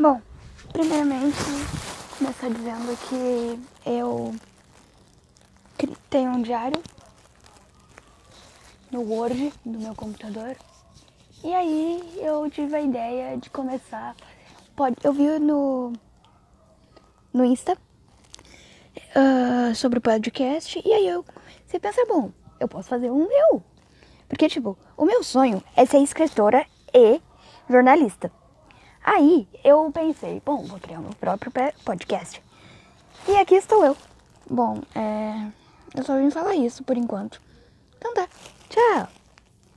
Bom, primeiramente, começar dizendo que eu tenho um diário no Word do meu computador. E aí eu tive a ideia de começar. Pode, eu vi no, no Insta uh, sobre o podcast. E aí eu você pensa, bom, eu posso fazer um meu. Porque, tipo, o meu sonho é ser escritora e jornalista. Aí eu pensei, bom, vou criar meu próprio podcast. E aqui estou eu. Bom, é. Eu só vim falar isso por enquanto.